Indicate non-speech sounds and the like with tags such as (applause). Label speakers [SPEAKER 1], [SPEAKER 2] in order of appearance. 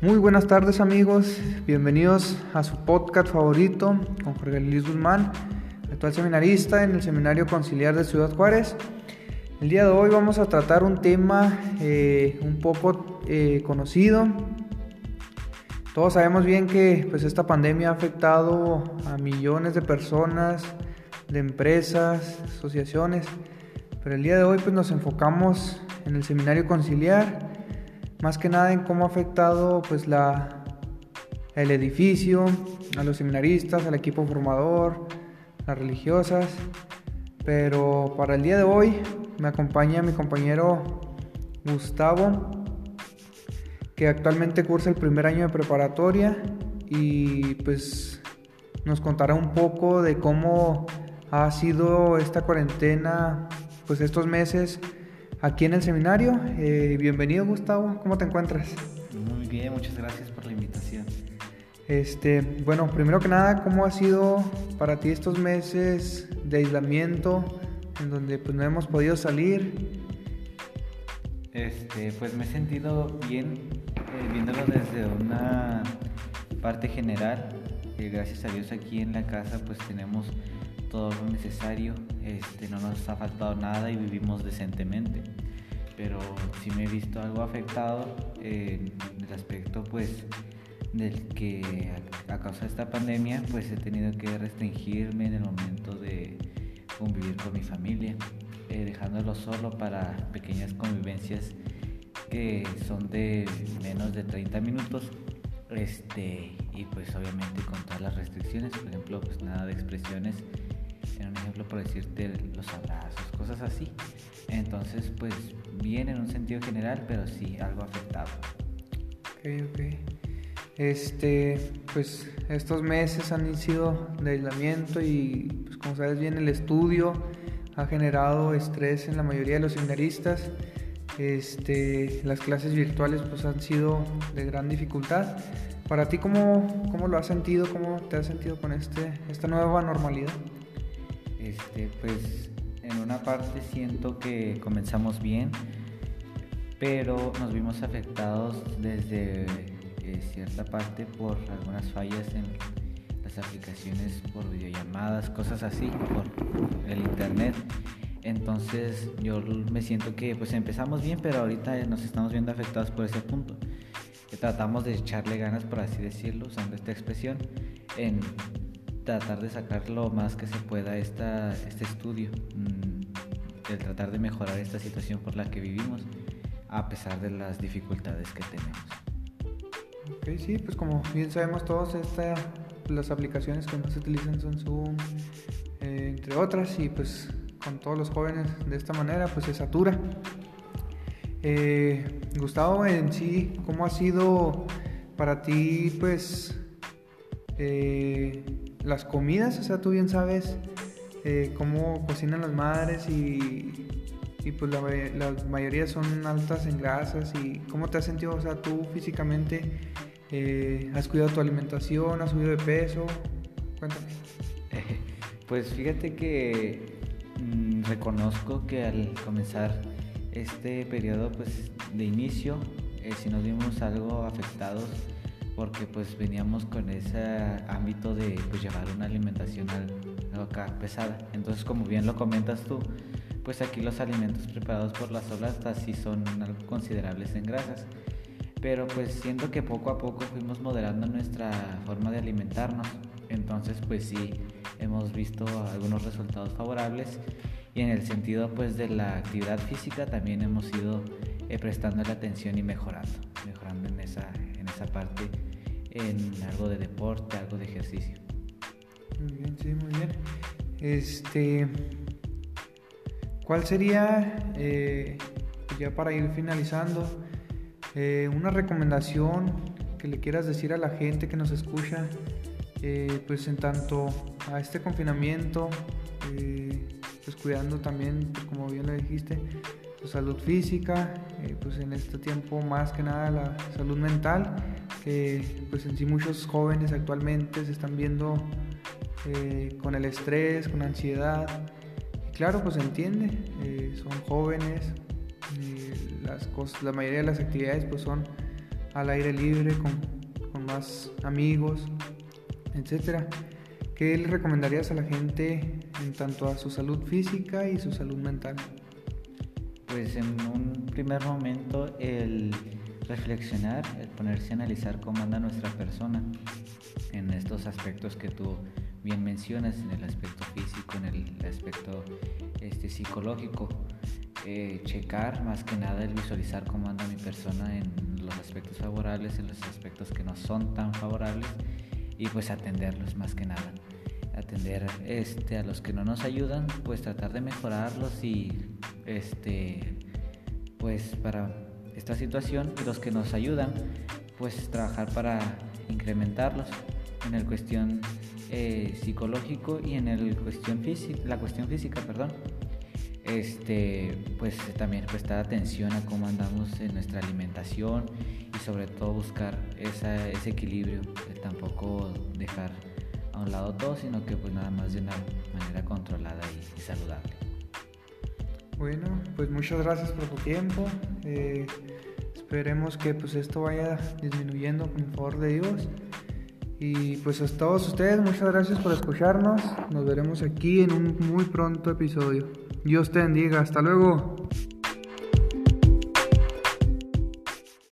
[SPEAKER 1] Muy buenas tardes amigos, bienvenidos a su podcast favorito con Jorge Luis Guzmán, actual seminarista en el Seminario Conciliar de Ciudad Juárez. El día de hoy vamos a tratar un tema eh, un poco eh, conocido. Todos sabemos bien que pues, esta pandemia ha afectado a millones de personas, de empresas, asociaciones, pero el día de hoy pues, nos enfocamos en el Seminario Conciliar más que nada en cómo ha afectado pues la, el edificio, a los seminaristas, al equipo formador, las religiosas. Pero para el día de hoy me acompaña mi compañero Gustavo, que actualmente cursa el primer año de preparatoria y pues nos contará un poco de cómo ha sido esta cuarentena, pues estos meses aquí en el seminario. Eh, bienvenido Gustavo, ¿cómo te encuentras?
[SPEAKER 2] Muy bien, muchas gracias por la invitación.
[SPEAKER 1] Este, bueno, primero que nada, ¿cómo ha sido para ti estos meses de aislamiento en donde pues no hemos podido salir?
[SPEAKER 2] Este, pues me he sentido bien eh, viéndolo desde una parte general. gracias a Dios aquí en la casa pues tenemos todo lo necesario, este, no nos ha faltado nada y vivimos decentemente. Pero sí me he visto algo afectado en el aspecto pues del que a, causa de esta pandemia pues he tenido que restringirme en el momento de convivir con mi familia, eh, dejándolo solo para pequeñas convivencias que son de menos de 30 minutos este y pues obviamente con todas las restricciones por ejemplo pues nada de expresiones en un ejemplo por decirte los abrazos, cosas así. Entonces, pues bien en un sentido general, pero sí algo afectado.
[SPEAKER 1] Ok, ok. Este, pues estos meses han sido de aislamiento y pues como sabes bien el estudio ha generado estrés en la mayoría de los seminaristas. Este, las clases virtuales pues han sido de gran dificultad. Para ti, ¿cómo, cómo lo has sentido? ¿Cómo te has sentido con este, esta nueva normalidad?
[SPEAKER 2] Este, pues en una parte siento que comenzamos bien, pero nos vimos afectados desde eh, cierta parte por algunas fallas en las aplicaciones por videollamadas, cosas así, por el internet. Entonces yo me siento que pues empezamos bien, pero ahorita nos estamos viendo afectados por ese punto. Tratamos de echarle ganas, por así decirlo, usando esta expresión, en tratar de sacar lo más que se pueda esta, este estudio, mm, el tratar de mejorar esta situación por la que vivimos, a pesar de las dificultades que tenemos.
[SPEAKER 1] Ok, sí, pues como bien sabemos todos, esta, las aplicaciones que más se utilizan son Zoom, eh, entre otras, y pues con todos los jóvenes de esta manera, pues se satura. Eh, Gustavo, en sí, ¿cómo ha sido para ti, pues, eh, las comidas, o sea, tú bien sabes eh, cómo cocinan las madres y, pues la, mayoría son altas en grasas y cómo te has sentido, o sea, tú físicamente eh, has cuidado tu alimentación, has subido de peso, cuéntame. (laughs)
[SPEAKER 2] pues fíjate que mm, reconozco que al comenzar este periodo pues de inicio, eh, si nos vimos algo afectados, porque pues veníamos con ese ámbito de pues, llevar una alimentación algo acá pesada. Entonces como bien lo comentas tú, pues aquí los alimentos preparados por las olas sí son algo considerables en grasas. Pero pues siento que poco a poco fuimos moderando nuestra forma de alimentarnos. Entonces pues sí, hemos visto algunos resultados favorables y en el sentido pues de la actividad física también hemos ido eh, prestando la atención y mejorando, mejorando en esa, en esa parte en algo de deporte, algo de ejercicio.
[SPEAKER 1] Muy bien, sí, muy bien. Este, ¿cuál sería, eh, ya para ir finalizando, eh, una recomendación que le quieras decir a la gente que nos escucha, eh, pues en tanto a este confinamiento, pues cuidando también, como bien lo dijiste, su salud física, pues en este tiempo más que nada la salud mental que pues en sí muchos jóvenes actualmente se están viendo eh, con el estrés, con ansiedad. Claro, pues se entiende, eh, son jóvenes, las cosas, la mayoría de las actividades pues son al aire libre, con, con más amigos, etcétera. ¿Qué le recomendarías a la gente en tanto a su salud física y su salud mental?
[SPEAKER 2] Pues en un primer momento el reflexionar, el ponerse a analizar cómo anda nuestra persona en estos aspectos que tú bien mencionas, en el aspecto físico, en el aspecto este, psicológico. Eh, checar más que nada el visualizar cómo anda mi persona en los aspectos favorables, en los aspectos que no son tan favorables y pues atenderlos más que nada atender este, a los que no nos ayudan, pues tratar de mejorarlos y este, pues para esta situación y los que nos ayudan, pues trabajar para incrementarlos en el cuestión eh, psicológico y en el cuestión física, la cuestión física, perdón. Este, pues también prestar atención a cómo andamos en nuestra alimentación y sobre todo buscar ese equilibrio, tampoco dejar a lado todo, sino que pues nada más de una manera controlada y, saludable.
[SPEAKER 1] Bueno, pues muchas gracias por tu tiempo. Eh, esperemos que pues esto vaya disminuyendo con el favor de Dios. Y pues a todos ustedes, muchas gracias por escucharnos. Nos veremos aquí en un muy pronto episodio. Dios te bendiga. Hasta luego.